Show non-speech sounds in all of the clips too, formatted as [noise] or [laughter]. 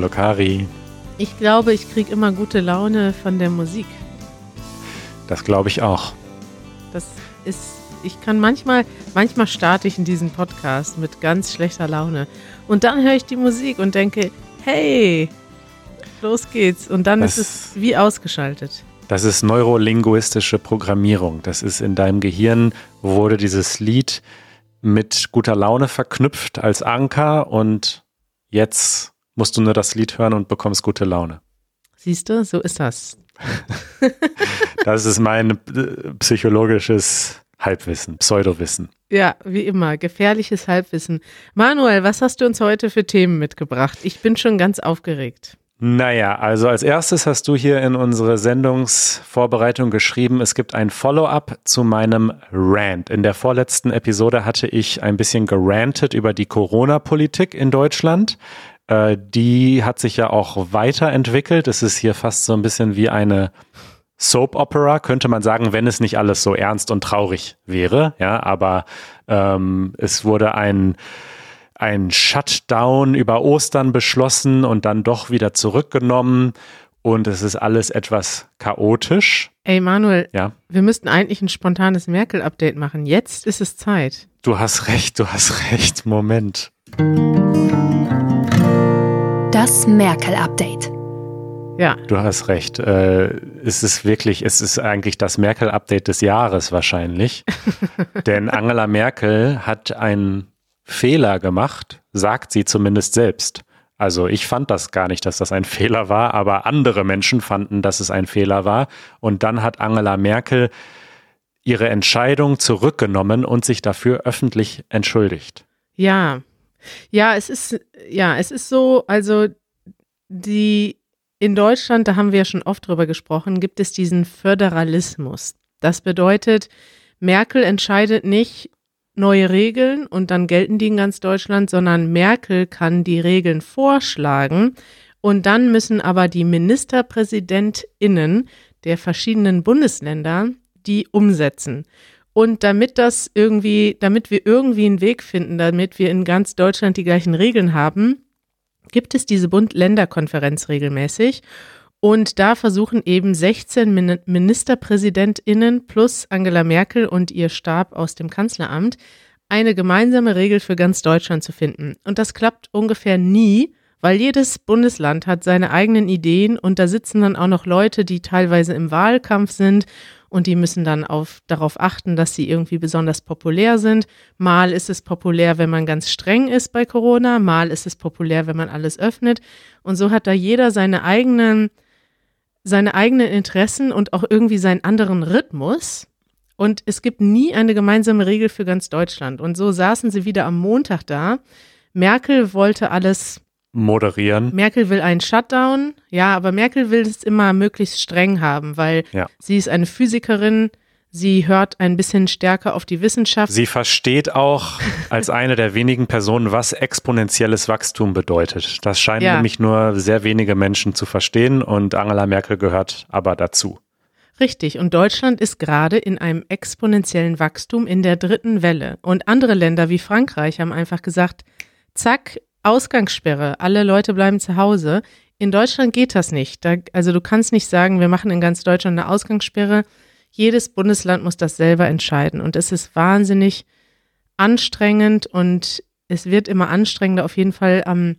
Hallo Kari. Ich glaube, ich kriege immer gute Laune von der Musik. Das glaube ich auch. Das ist, ich kann manchmal, manchmal starte ich in diesen Podcast mit ganz schlechter Laune. Und dann höre ich die Musik und denke, hey, los geht's. Und dann das, ist es wie ausgeschaltet. Das ist neurolinguistische Programmierung. Das ist in deinem Gehirn, wurde dieses Lied mit guter Laune verknüpft als Anker und jetzt musst du nur das Lied hören und bekommst gute Laune. Siehst du, so ist das. [laughs] das ist mein äh, psychologisches Halbwissen, Pseudowissen. Ja, wie immer, gefährliches Halbwissen. Manuel, was hast du uns heute für Themen mitgebracht? Ich bin schon ganz aufgeregt. Naja, also als erstes hast du hier in unsere Sendungsvorbereitung geschrieben, es gibt ein Follow-up zu meinem Rant. In der vorletzten Episode hatte ich ein bisschen gerantet über die Corona-Politik in Deutschland. Äh, die hat sich ja auch weiterentwickelt. Es ist hier fast so ein bisschen wie eine Soap Opera, könnte man sagen, wenn es nicht alles so ernst und traurig wäre. Ja, aber ähm, es wurde ein ein Shutdown über Ostern beschlossen und dann doch wieder zurückgenommen. Und es ist alles etwas chaotisch. Ey, Manuel, ja? wir müssten eigentlich ein spontanes Merkel-Update machen. Jetzt ist es Zeit. Du hast recht, du hast recht. Moment. Das Merkel-Update. Ja. Du hast recht. Äh, es ist wirklich, es ist eigentlich das Merkel-Update des Jahres wahrscheinlich. [laughs] Denn Angela Merkel hat ein Fehler gemacht, sagt sie zumindest selbst. Also ich fand das gar nicht, dass das ein [laughs] Fehler war, aber andere Menschen fanden, dass es ein Fehler war. Und dann hat Angela Merkel ihre Entscheidung zurückgenommen und sich dafür öffentlich entschuldigt. Ja, ja, es ist, ja, es ist so, also die in Deutschland, da haben wir ja schon oft drüber gesprochen, gibt es diesen Föderalismus. Das bedeutet, Merkel entscheidet nicht, neue Regeln und dann gelten die in ganz Deutschland, sondern Merkel kann die Regeln vorschlagen und dann müssen aber die Ministerpräsidentinnen der verschiedenen Bundesländer die umsetzen. Und damit das irgendwie, damit wir irgendwie einen Weg finden, damit wir in ganz Deutschland die gleichen Regeln haben, gibt es diese Bund-Länder-Konferenz regelmäßig. Und da versuchen eben 16 Ministerpräsidentinnen plus Angela Merkel und ihr Stab aus dem Kanzleramt eine gemeinsame Regel für ganz Deutschland zu finden. Und das klappt ungefähr nie, weil jedes Bundesland hat seine eigenen Ideen und da sitzen dann auch noch Leute, die teilweise im Wahlkampf sind und die müssen dann auf, darauf achten, dass sie irgendwie besonders populär sind. Mal ist es populär, wenn man ganz streng ist bei Corona, mal ist es populär, wenn man alles öffnet. Und so hat da jeder seine eigenen seine eigenen Interessen und auch irgendwie seinen anderen Rhythmus. Und es gibt nie eine gemeinsame Regel für ganz Deutschland. Und so saßen sie wieder am Montag da. Merkel wollte alles moderieren. Merkel will einen Shutdown. Ja, aber Merkel will es immer möglichst streng haben, weil ja. sie ist eine Physikerin, Sie hört ein bisschen stärker auf die Wissenschaft. Sie versteht auch als eine der wenigen Personen, was exponentielles Wachstum bedeutet. Das scheinen ja. nämlich nur sehr wenige Menschen zu verstehen und Angela Merkel gehört aber dazu. Richtig, und Deutschland ist gerade in einem exponentiellen Wachstum in der dritten Welle. Und andere Länder wie Frankreich haben einfach gesagt, zack, Ausgangssperre, alle Leute bleiben zu Hause. In Deutschland geht das nicht. Da, also du kannst nicht sagen, wir machen in ganz Deutschland eine Ausgangssperre jedes Bundesland muss das selber entscheiden. Und es ist wahnsinnig anstrengend und es wird immer anstrengender. Auf jeden Fall am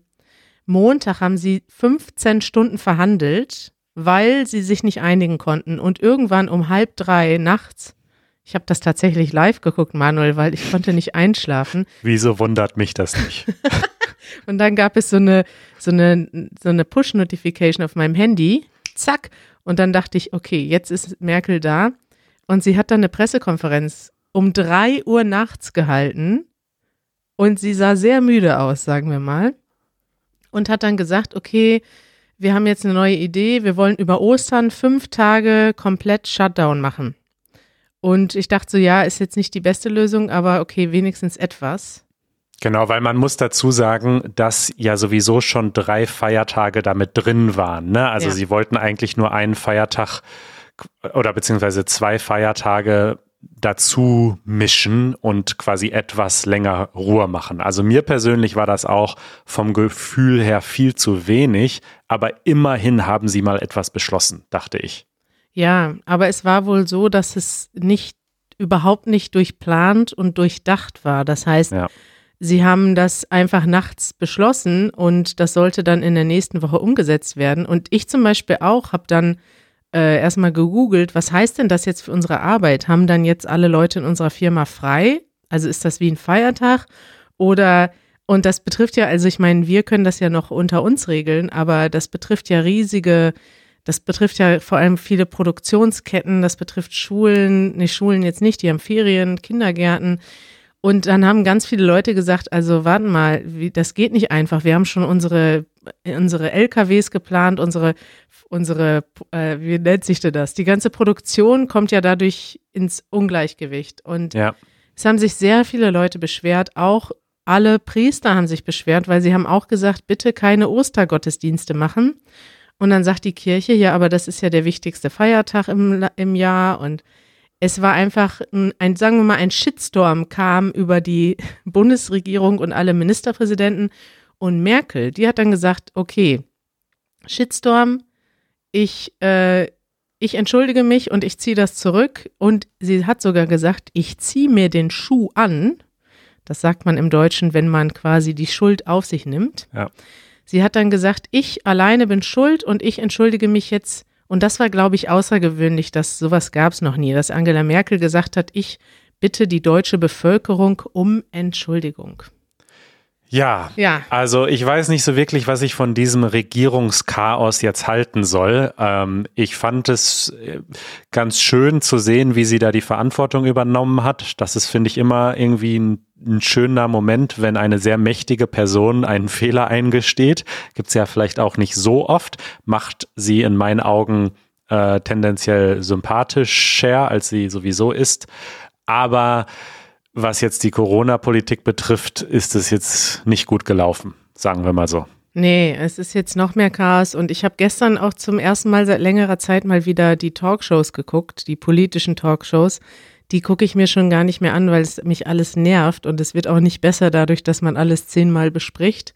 Montag haben sie 15 Stunden verhandelt, weil sie sich nicht einigen konnten. Und irgendwann um halb drei nachts, ich habe das tatsächlich live geguckt, Manuel, weil ich konnte nicht einschlafen. Wieso wundert mich das nicht? [laughs] und dann gab es so eine, so eine, so eine Push-Notification auf meinem Handy. Zack. Und dann dachte ich, okay, jetzt ist Merkel da. Und sie hat dann eine Pressekonferenz um drei Uhr nachts gehalten. Und sie sah sehr müde aus, sagen wir mal. Und hat dann gesagt, okay, wir haben jetzt eine neue Idee. Wir wollen über Ostern fünf Tage komplett Shutdown machen. Und ich dachte so, ja, ist jetzt nicht die beste Lösung, aber okay, wenigstens etwas. Genau, weil man muss dazu sagen, dass ja sowieso schon drei Feiertage damit drin waren. Ne? Also ja. sie wollten eigentlich nur einen Feiertag oder beziehungsweise zwei Feiertage dazu mischen und quasi etwas länger Ruhe machen. Also mir persönlich war das auch vom Gefühl her viel zu wenig, aber immerhin haben sie mal etwas beschlossen, dachte ich. Ja, aber es war wohl so, dass es nicht überhaupt nicht durchplant und durchdacht war. Das heißt, ja. Sie haben das einfach nachts beschlossen und das sollte dann in der nächsten Woche umgesetzt werden. Und ich zum Beispiel auch habe dann äh, erstmal gegoogelt, was heißt denn das jetzt für unsere Arbeit? Haben dann jetzt alle Leute in unserer Firma frei? Also ist das wie ein Feiertag? Oder, und das betrifft ja, also ich meine, wir können das ja noch unter uns regeln, aber das betrifft ja riesige, das betrifft ja vor allem viele Produktionsketten, das betrifft Schulen, nicht Schulen jetzt nicht, die haben Ferien, Kindergärten. Und dann haben ganz viele Leute gesagt, also warten mal, wie, das geht nicht einfach. Wir haben schon unsere, unsere LKWs geplant, unsere, unsere, äh, wie nennt sich denn das? Die ganze Produktion kommt ja dadurch ins Ungleichgewicht. Und ja. es haben sich sehr viele Leute beschwert, auch alle Priester haben sich beschwert, weil sie haben auch gesagt, bitte keine Ostergottesdienste machen. Und dann sagt die Kirche, ja, aber das ist ja der wichtigste Feiertag im, im Jahr und es war einfach ein, ein, sagen wir mal, ein Shitstorm kam über die [laughs] Bundesregierung und alle Ministerpräsidenten. Und Merkel, die hat dann gesagt, okay, Shitstorm, ich, äh, ich entschuldige mich und ich ziehe das zurück. Und sie hat sogar gesagt, ich ziehe mir den Schuh an. Das sagt man im Deutschen, wenn man quasi die Schuld auf sich nimmt. Ja. Sie hat dann gesagt, ich alleine bin schuld und ich entschuldige mich jetzt und das war, glaube ich, außergewöhnlich, dass sowas gab es noch nie, dass Angela Merkel gesagt hat, ich bitte die deutsche Bevölkerung um Entschuldigung. Ja, ja, also ich weiß nicht so wirklich, was ich von diesem Regierungschaos jetzt halten soll. Ähm, ich fand es äh, ganz schön zu sehen, wie sie da die Verantwortung übernommen hat. Das ist, finde ich, immer irgendwie ein, ein, schöner Moment, wenn eine sehr mächtige Person einen Fehler eingesteht. Gibt's ja vielleicht auch nicht so oft. Macht sie in meinen Augen äh, tendenziell sympathischer, als sie sowieso ist. Aber was jetzt die Corona-Politik betrifft, ist es jetzt nicht gut gelaufen, sagen wir mal so. Nee, es ist jetzt noch mehr Chaos und ich habe gestern auch zum ersten Mal seit längerer Zeit mal wieder die Talkshows geguckt, die politischen Talkshows. Die gucke ich mir schon gar nicht mehr an, weil es mich alles nervt und es wird auch nicht besser dadurch, dass man alles zehnmal bespricht.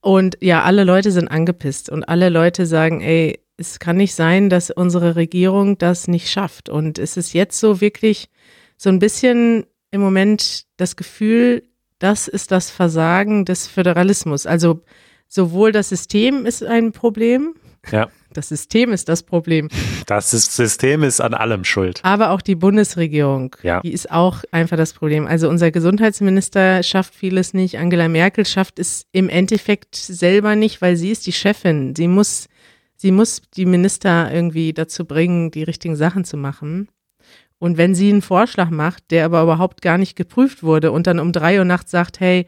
Und ja, alle Leute sind angepisst und alle Leute sagen, ey, es kann nicht sein, dass unsere Regierung das nicht schafft. Und es ist jetzt so wirklich so ein bisschen im Moment das Gefühl, das ist das Versagen des Föderalismus. Also sowohl das System ist ein Problem. Ja. [laughs] Das System ist das Problem. Das System ist an allem schuld. Aber auch die Bundesregierung, ja. die ist auch einfach das Problem. Also unser Gesundheitsminister schafft vieles nicht. Angela Merkel schafft es im Endeffekt selber nicht, weil sie ist die Chefin. Sie muss, sie muss die Minister irgendwie dazu bringen, die richtigen Sachen zu machen. Und wenn sie einen Vorschlag macht, der aber überhaupt gar nicht geprüft wurde und dann um drei Uhr nachts sagt, hey,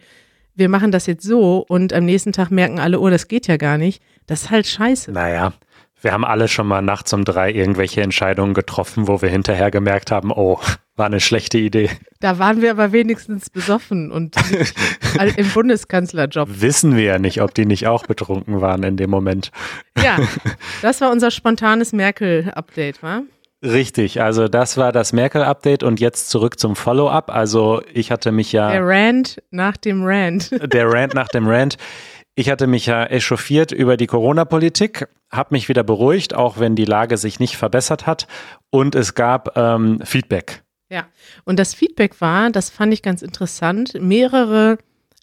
wir machen das jetzt so und am nächsten Tag merken alle, oh, das geht ja gar nicht, das ist halt scheiße. Naja, wir haben alle schon mal nachts um drei irgendwelche Entscheidungen getroffen, wo wir hinterher gemerkt haben, oh, war eine schlechte Idee. Da waren wir aber wenigstens besoffen und [laughs] im Bundeskanzlerjob. Wissen wir ja nicht, ob die nicht auch betrunken waren in dem Moment. Ja, [laughs] das war unser spontanes Merkel-Update, wa? Richtig, also das war das Merkel-Update und jetzt zurück zum Follow-up. Also ich hatte mich ja. Der Rand nach dem Rand. [laughs] Der Rand nach dem Rand. Ich hatte mich ja echauffiert über die Corona-Politik, habe mich wieder beruhigt, auch wenn die Lage sich nicht verbessert hat. Und es gab ähm, Feedback. Ja, und das Feedback war, das fand ich ganz interessant, mehrere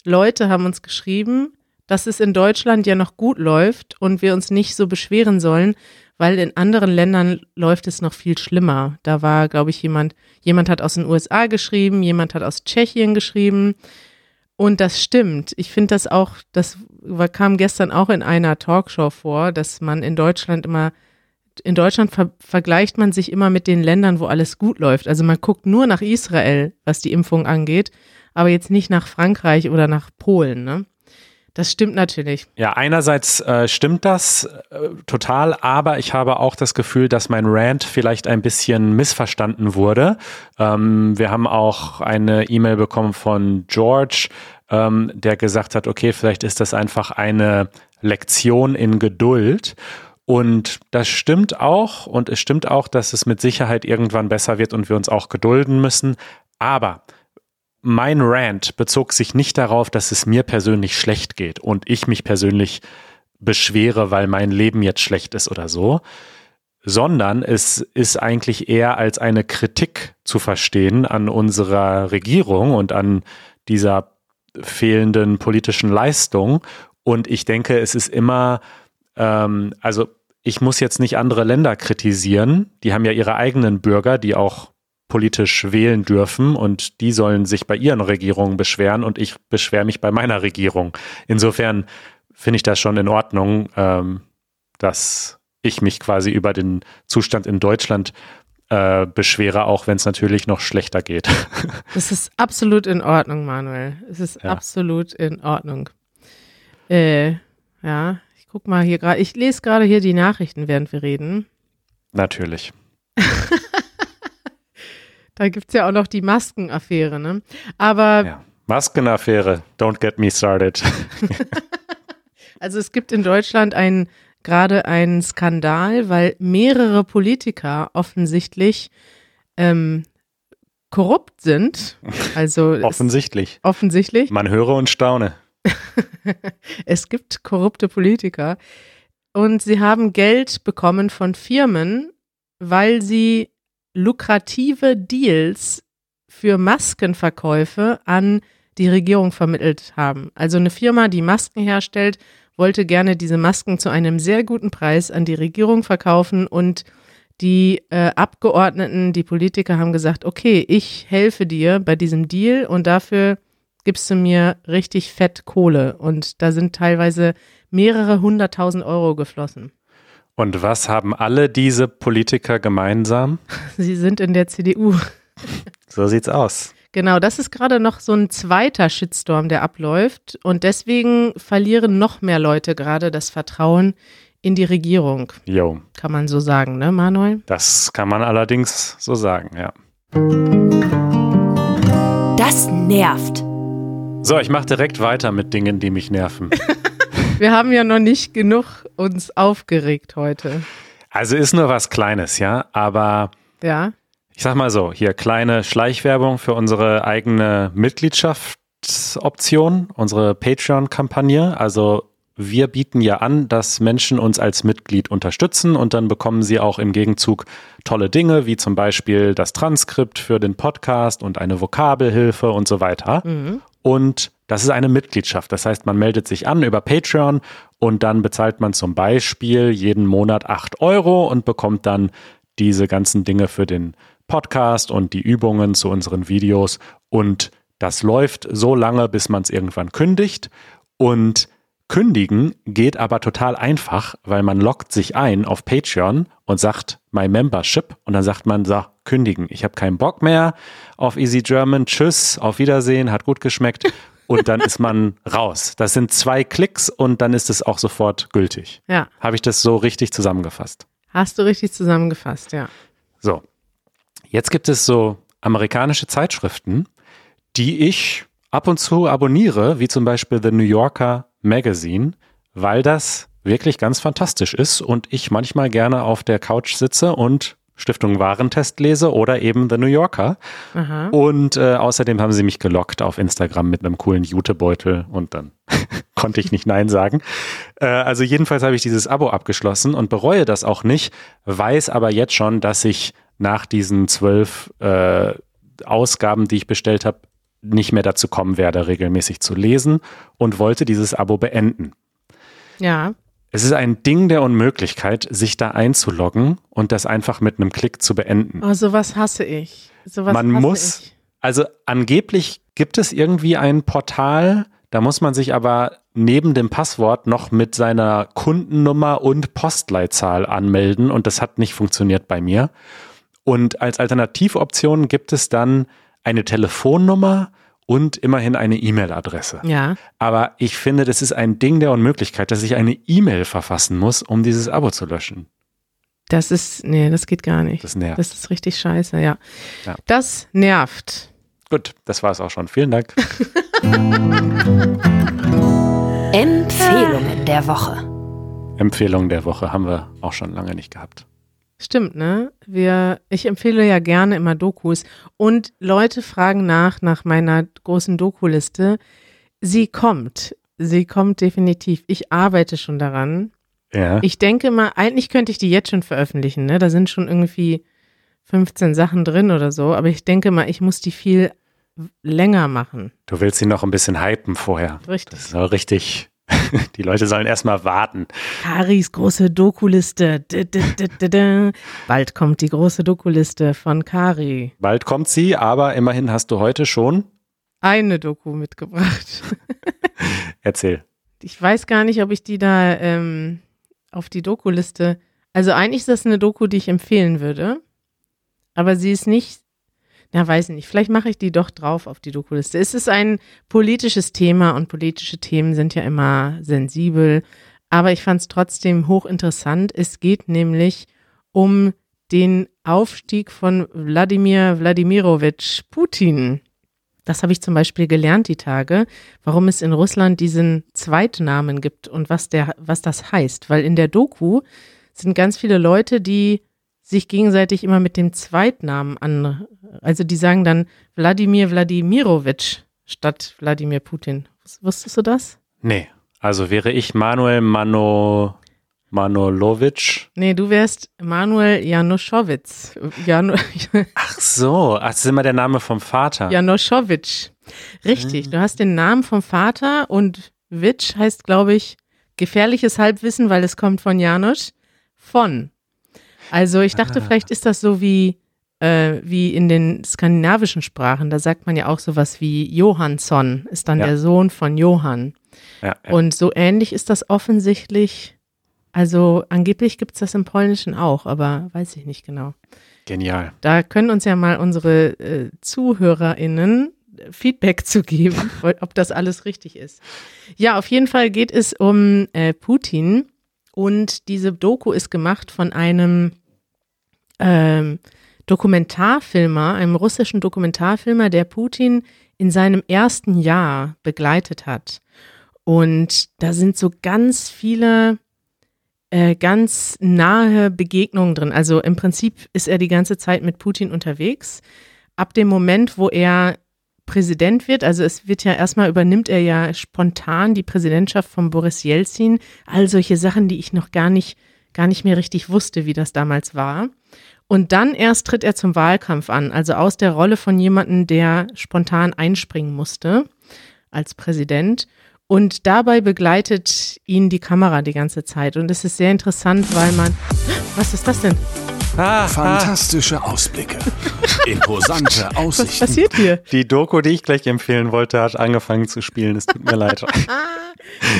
Leute haben uns geschrieben, dass es in Deutschland ja noch gut läuft und wir uns nicht so beschweren sollen, weil in anderen Ländern läuft es noch viel schlimmer. Da war, glaube ich, jemand, jemand hat aus den USA geschrieben, jemand hat aus Tschechien geschrieben. Und das stimmt. Ich finde das auch, das kam gestern auch in einer Talkshow vor, dass man in Deutschland immer, in Deutschland ver vergleicht man sich immer mit den Ländern, wo alles gut läuft. Also man guckt nur nach Israel, was die Impfung angeht, aber jetzt nicht nach Frankreich oder nach Polen. Ne? Das stimmt natürlich. Ja, einerseits äh, stimmt das äh, total, aber ich habe auch das Gefühl, dass mein Rant vielleicht ein bisschen missverstanden wurde. Ähm, wir haben auch eine E-Mail bekommen von George, ähm, der gesagt hat, okay, vielleicht ist das einfach eine Lektion in Geduld. Und das stimmt auch. Und es stimmt auch, dass es mit Sicherheit irgendwann besser wird und wir uns auch gedulden müssen. Aber mein Rant bezog sich nicht darauf, dass es mir persönlich schlecht geht und ich mich persönlich beschwere, weil mein Leben jetzt schlecht ist oder so, sondern es ist eigentlich eher als eine Kritik zu verstehen an unserer Regierung und an dieser fehlenden politischen Leistung. Und ich denke, es ist immer, ähm, also ich muss jetzt nicht andere Länder kritisieren, die haben ja ihre eigenen Bürger, die auch politisch wählen dürfen und die sollen sich bei ihren Regierungen beschweren und ich beschwere mich bei meiner Regierung. Insofern finde ich das schon in Ordnung, ähm, dass ich mich quasi über den Zustand in Deutschland äh, beschwere, auch wenn es natürlich noch schlechter geht. [laughs] Das ist absolut in Ordnung, Manuel. Es ist ja. absolut in Ordnung. Äh, ja, ich guck mal hier gerade. Ich lese gerade hier die Nachrichten, während wir reden. Natürlich. [laughs] Da gibt es ja auch noch die Maskenaffäre, ne? Aber. Ja. Maskenaffäre, don't get me started. [laughs] also es gibt in Deutschland einen gerade einen Skandal, weil mehrere Politiker offensichtlich ähm, korrupt sind. Also offensichtlich. Offensichtlich. Man höre und staune. [laughs] es gibt korrupte Politiker und sie haben Geld bekommen von Firmen, weil sie lukrative Deals für Maskenverkäufe an die Regierung vermittelt haben. Also eine Firma, die Masken herstellt, wollte gerne diese Masken zu einem sehr guten Preis an die Regierung verkaufen und die äh, Abgeordneten, die Politiker haben gesagt, okay, ich helfe dir bei diesem Deal und dafür gibst du mir richtig fett Kohle. Und da sind teilweise mehrere hunderttausend Euro geflossen. Und was haben alle diese Politiker gemeinsam? [laughs] Sie sind in der CDU. So sieht's aus. Genau, das ist gerade noch so ein zweiter Shitstorm, der abläuft. Und deswegen verlieren noch mehr Leute gerade das Vertrauen in die Regierung. Jo. Kann man so sagen, ne, Manuel? Das kann man allerdings so sagen, ja. Das nervt. So, ich mache direkt weiter mit Dingen, die mich nerven. [laughs] Wir haben ja noch nicht genug uns aufgeregt heute. Also ist nur was Kleines, ja, aber ja. ich sag mal so, hier kleine Schleichwerbung für unsere eigene Mitgliedschaftsoption, unsere Patreon-Kampagne. Also wir bieten ja an, dass Menschen uns als Mitglied unterstützen und dann bekommen sie auch im Gegenzug tolle Dinge, wie zum Beispiel das Transkript für den Podcast und eine Vokabelhilfe und so weiter. Mhm. Und das ist eine Mitgliedschaft. Das heißt, man meldet sich an über Patreon und dann bezahlt man zum Beispiel jeden Monat acht Euro und bekommt dann diese ganzen Dinge für den Podcast und die Übungen zu unseren Videos. Und das läuft so lange, bis man es irgendwann kündigt. Und kündigen geht aber total einfach, weil man loggt sich ein auf Patreon und sagt My Membership und dann sagt man, so, kündigen. Ich habe keinen Bock mehr auf Easy German. Tschüss, auf Wiedersehen, hat gut geschmeckt und dann ist man raus. Das sind zwei Klicks und dann ist es auch sofort gültig. Ja. Habe ich das so richtig zusammengefasst? Hast du richtig zusammengefasst, ja. So. Jetzt gibt es so amerikanische Zeitschriften, die ich ab und zu abonniere, wie zum Beispiel The New Yorker Magazine, weil das wirklich ganz fantastisch ist und ich manchmal gerne auf der Couch sitze und Stiftung Warentest lese oder eben The New Yorker. Aha. Und äh, außerdem haben sie mich gelockt auf Instagram mit einem coolen Jutebeutel und dann [laughs] konnte ich nicht Nein sagen. Äh, also jedenfalls habe ich dieses Abo abgeschlossen und bereue das auch nicht, weiß aber jetzt schon, dass ich nach diesen zwölf äh, Ausgaben, die ich bestellt habe, nicht mehr dazu kommen werde, regelmäßig zu lesen und wollte dieses Abo beenden. Ja. Es ist ein Ding der Unmöglichkeit, sich da einzuloggen und das einfach mit einem Klick zu beenden. Oh, sowas hasse ich. Sowas man hasse muss, ich. also angeblich gibt es irgendwie ein Portal, da muss man sich aber neben dem Passwort noch mit seiner Kundennummer und Postleitzahl anmelden und das hat nicht funktioniert bei mir. Und als Alternativoption gibt es dann eine Telefonnummer und immerhin eine E-Mail-Adresse. Ja. Aber ich finde, das ist ein Ding der Unmöglichkeit, dass ich eine E-Mail verfassen muss, um dieses Abo zu löschen. Das ist, nee, das geht gar nicht. Das nervt. Das ist richtig scheiße, ja. ja. Das nervt. Gut, das war es auch schon. Vielen Dank. [laughs] Empfehlungen der Woche. Empfehlung der Woche haben wir auch schon lange nicht gehabt. Stimmt, ne? Wir, ich empfehle ja gerne immer Dokus und Leute fragen nach, nach meiner großen Doku-Liste. Sie kommt. Sie kommt definitiv. Ich arbeite schon daran. Ja. Ich denke mal, eigentlich könnte ich die jetzt schon veröffentlichen, ne? Da sind schon irgendwie 15 Sachen drin oder so, aber ich denke mal, ich muss die viel länger machen. Du willst sie noch ein bisschen hypen vorher. Richtig. Das auch richtig. [laughs] Die Leute sollen erstmal warten. Karis große Dokuliste. Bald kommt die große Dokuliste von Kari. Bald kommt sie, aber immerhin hast du heute schon. Eine Doku mitgebracht. [laughs] Erzähl. Ich weiß gar nicht, ob ich die da ähm, auf die Dokuliste. Also eigentlich ist das eine Doku, die ich empfehlen würde. Aber sie ist nicht. Na, weiß ich nicht. Vielleicht mache ich die doch drauf auf die Dokuliste. Es ist ein politisches Thema und politische Themen sind ja immer sensibel. Aber ich fand es trotzdem hochinteressant. Es geht nämlich um den Aufstieg von Wladimir Wladimirovich Putin. Das habe ich zum Beispiel gelernt die Tage, warum es in Russland diesen Zweitnamen gibt und was der, was das heißt. Weil in der Doku sind ganz viele Leute, die sich gegenseitig immer mit dem Zweitnamen an, also die sagen dann Wladimir Wladimirovich statt Wladimir Putin. Wusstest du das? Nee. Also wäre ich Manuel Mano, Manolovic. Nee, du wärst Manuel Januszowitz. Janu [laughs] Ach so, ach, das ist immer der Name vom Vater. Januszowitsch. Richtig, du hast den Namen vom Vater und Witsch heißt, glaube ich, gefährliches Halbwissen, weil es kommt von Janusz. Von. Also ich dachte, Ah. vielleicht ist das so wie, äh, wie in den skandinavischen Sprachen. Da sagt man ja auch sowas wie Johansson, ist dann Ja. der Sohn von Johann. Ja, ja. Und so ähnlich ist das offensichtlich. Also angeblich gibt es das im Polnischen auch, aber weiß ich nicht genau. Genial. Da können uns ja mal unsere äh, ZuhörerInnen Feedback zu geben, [laughs] ob das alles richtig ist. Ja, auf jeden Fall geht es um äh, Putin und diese Doku ist gemacht von einem ähm, Dokumentarfilmer, einem russischen Dokumentarfilmer, der Putin in seinem ersten Jahr begleitet hat. Und da sind so ganz viele äh, ganz nahe Begegnungen drin. Also im Prinzip ist er die ganze Zeit mit Putin unterwegs. Ab dem Moment, wo er Präsident wird, also es wird ja erstmal übernimmt er ja spontan die Präsidentschaft von Boris Jelzin, all solche Sachen, die ich noch gar nicht, gar nicht mehr richtig wusste, wie das damals war. Und dann erst tritt er zum Wahlkampf an, also aus der Rolle von jemandem, der spontan einspringen musste als Präsident. Und dabei begleitet ihn die Kamera die ganze Zeit. Und es ist sehr interessant, weil man. Was ist das denn? Ah, ah, Fantastische Ausblicke. Imposante [laughs] Was Aussichten. passiert hier? die Doku, die ich gleich empfehlen wollte, hat angefangen zu spielen. Es tut mir leid. [laughs]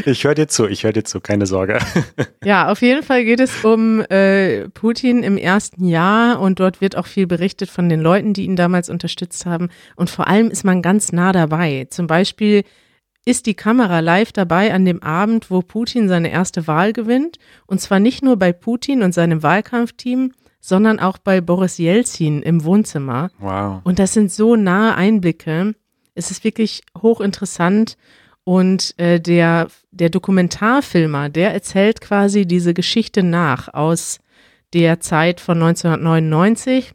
Ich höre dir zu, ich höre dir zu, keine Sorge. [laughs] Ja, auf jeden Fall geht es um äh, Putin im ersten Jahr und dort wird auch viel berichtet von den Leuten, die ihn damals unterstützt haben. Und vor allem ist man ganz nah dabei. Zum Beispiel ist die Kamera live dabei an dem Abend, wo Putin seine erste Wahl gewinnt. Und zwar nicht nur bei Putin und seinem Wahlkampfteam, sondern auch bei Boris Jelzin im Wohnzimmer. Wow. Und das sind so nahe Einblicke. Es ist wirklich hochinteressant. Und äh, der, der Dokumentarfilmer, der erzählt quasi diese Geschichte nach aus der Zeit von 1999.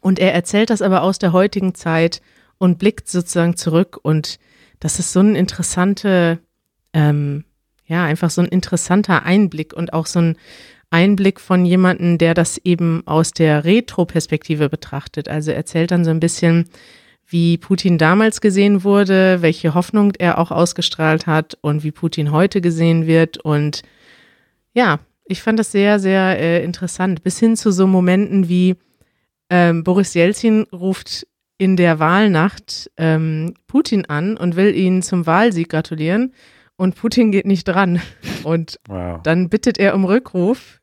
Und er erzählt das aber aus der heutigen Zeit und blickt sozusagen zurück. Und das ist so ein interessante, ähm, ja, einfach so ein interessanter Einblick und auch so ein Einblick von jemandem, der das eben aus der Retro-Perspektive betrachtet. Also er erzählt dann so ein bisschen, wie Putin damals gesehen wurde, welche Hoffnung er auch ausgestrahlt hat und wie Putin heute gesehen wird. Und ja, ich fand das sehr, sehr äh, interessant. Bis hin zu so Momenten wie ähm, Boris Jelzin ruft in der Wahlnacht ähm, Putin an und will ihn zum Wahlsieg gratulieren. Und Putin geht nicht dran. Und Wow. dann bittet er um Rückruf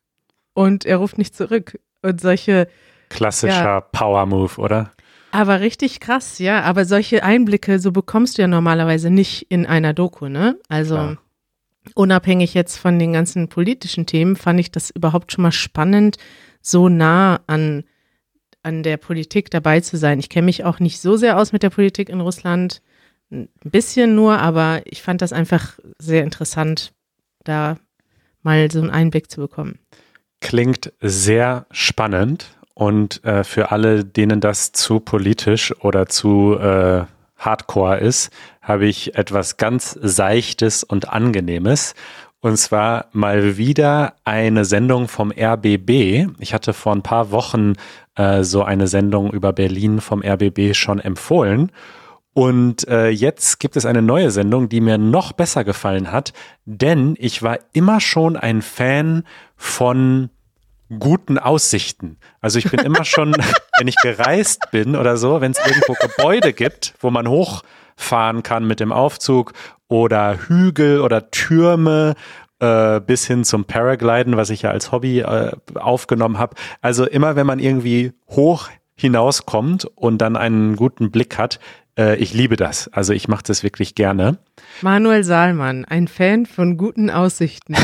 und er ruft nicht zurück. Und solche, Klassischer Power Move, oder? aber richtig krass, ja. Aber solche Einblicke, so bekommst du ja normalerweise nicht in einer Doku, ne? Also Klar. unabhängig jetzt von den ganzen politischen Themen, fand ich das überhaupt schon mal spannend, so nah an, an der Politik dabei zu sein. Ich kenne mich auch nicht so sehr aus mit der Politik in Russland. Ein bisschen nur, aber ich fand das einfach sehr interessant, da mal so einen Einblick zu bekommen. Klingt sehr spannend und äh, für alle, denen das zu politisch oder zu äh, hardcore ist, habe ich etwas ganz Seichtes und Angenehmes. Und zwar mal wieder eine Sendung vom RBB. Ich hatte vor ein paar Wochen äh, so eine Sendung über Berlin vom RBB schon empfohlen. Und äh, jetzt gibt es eine neue Sendung, die mir noch besser gefallen hat, denn ich war immer schon ein Fan von guten Aussichten. Also ich bin immer schon, [laughs] wenn ich gereist bin oder so, wenn es irgendwo Gebäude gibt, wo man hochfahren kann mit dem Aufzug oder Hügel oder Türme äh, bis hin zum Paragliden, was ich ja als Hobby äh, aufgenommen habe. Also immer wenn man irgendwie hoch hinauskommt und dann einen guten Blick hat, äh, ich liebe das. Also ich mache das wirklich gerne. Manuel Saalmann, ein Fan von guten Aussichten.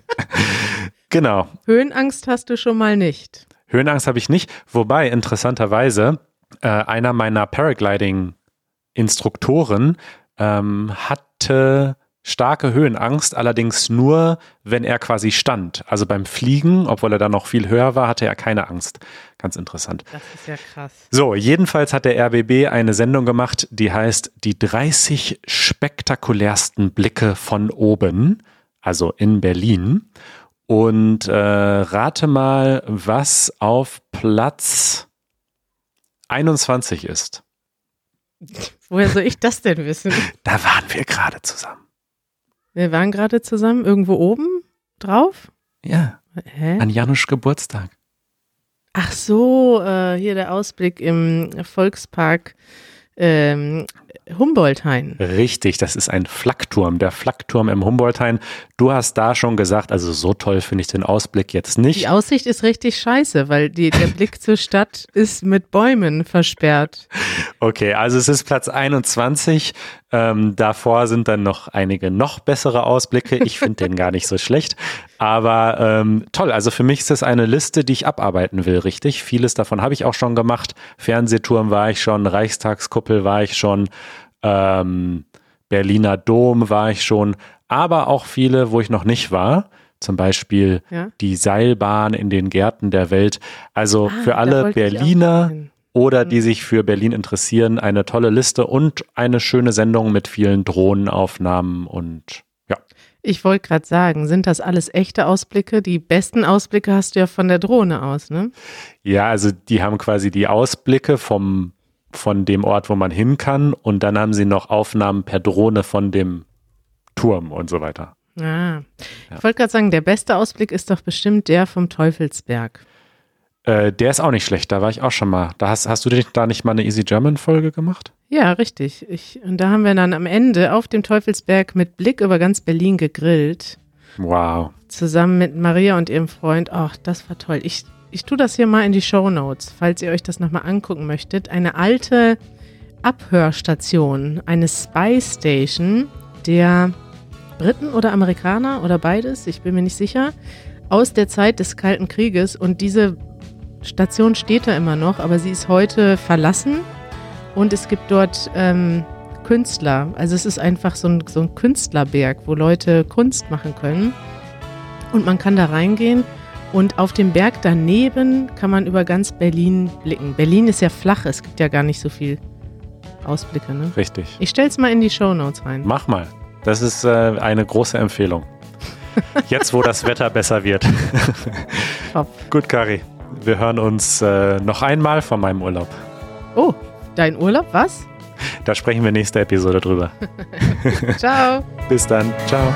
[laughs] genau. Höhenangst hast du schon mal nicht. Höhenangst habe ich nicht, wobei interessanterweise äh, einer meiner Paragliding-Instruktoren ähm, hatte starke Höhenangst, allerdings nur, wenn er quasi stand. Also beim Fliegen, obwohl er da noch viel höher war, hatte er keine Angst. Ganz interessant. Das ist ja krass. So, jedenfalls hat der RBB eine Sendung gemacht, die heißt Die 30 spektakulärsten Blicke von oben, also in Berlin. Und äh, rate mal, was auf Platz 21 ist. Woher soll ich das denn wissen? Da waren wir gerade zusammen. Wir waren gerade zusammen irgendwo oben drauf. Ja. Hä? An Janusz Geburtstag. Ach so, äh, hier der Ausblick im Volkspark ähm, Humboldthain. Richtig, das ist ein Flakturm, der Flakturm im Humboldthain. Du hast da schon gesagt, also so toll finde ich den Ausblick jetzt nicht. Die Aussicht ist richtig scheiße, weil die, der [laughs] Blick zur Stadt ist mit Bäumen versperrt. Okay, also es ist Platz 21. Ähm, davor sind dann noch einige noch bessere Ausblicke. Ich finde den gar nicht so schlecht. Aber ähm, toll, also für mich ist das eine Liste, die ich abarbeiten will, richtig? Vieles davon habe ich auch schon gemacht. Fernsehturm war ich schon, Reichstagskuppel war ich schon, ähm, Berliner Dom war ich schon, aber auch viele, wo ich noch nicht war. Zum Beispiel Ja? die Seilbahn in den Gärten der Welt. Also Ah, für alle Berliner oder die sich für Berlin interessieren, eine tolle Liste und eine schöne Sendung mit vielen Drohnenaufnahmen und ja. Ich wollte gerade sagen, sind das alles echte Ausblicke? Die besten Ausblicke hast du ja von der Drohne aus, ne? Ja, also die haben quasi die Ausblicke vom, von dem Ort, wo man hin kann und dann haben sie noch Aufnahmen per Drohne von dem Turm und so weiter. Ah. Ich wollte gerade sagen, der beste Ausblick ist doch bestimmt der vom Teufelsberg. Äh, der ist auch nicht schlecht, da war ich auch schon mal. Da hast, hast du dich da nicht mal eine Easy German Folge gemacht? Ja, richtig. Ich, und da haben wir dann am Ende auf dem Teufelsberg mit Blick über ganz Berlin gegrillt. Wow. Zusammen mit Maria und ihrem Freund. Ach, das war toll. Ich, ich tue das hier mal in die Show Notes, falls ihr euch das nochmal angucken möchtet. Eine alte Abhörstation, eine Spy Station der Briten oder Amerikaner oder beides, ich bin mir nicht sicher, aus der Zeit des Kalten Krieges. Und diese Station steht da immer noch, aber sie ist heute verlassen. Und es gibt dort ähm, Künstler. Also es ist einfach so ein, so ein Künstlerberg, wo Leute Kunst machen können. Und man kann da reingehen. Und auf dem Berg daneben kann man über ganz Berlin blicken. Berlin ist ja flach, es gibt ja gar nicht so viel Ausblicke. Ne? Richtig. Ich stell's mal in die Shownotes rein. Mach mal. Das ist äh, eine große Empfehlung. [laughs] Jetzt, wo das Wetter besser wird. [laughs] Top. Gut, Kari. Wir hören uns äh, noch einmal von meinem Urlaub. Oh, dein Urlaub, was? Da sprechen wir nächste Episode drüber. [laughs] Ciao. Bis dann. Ciao.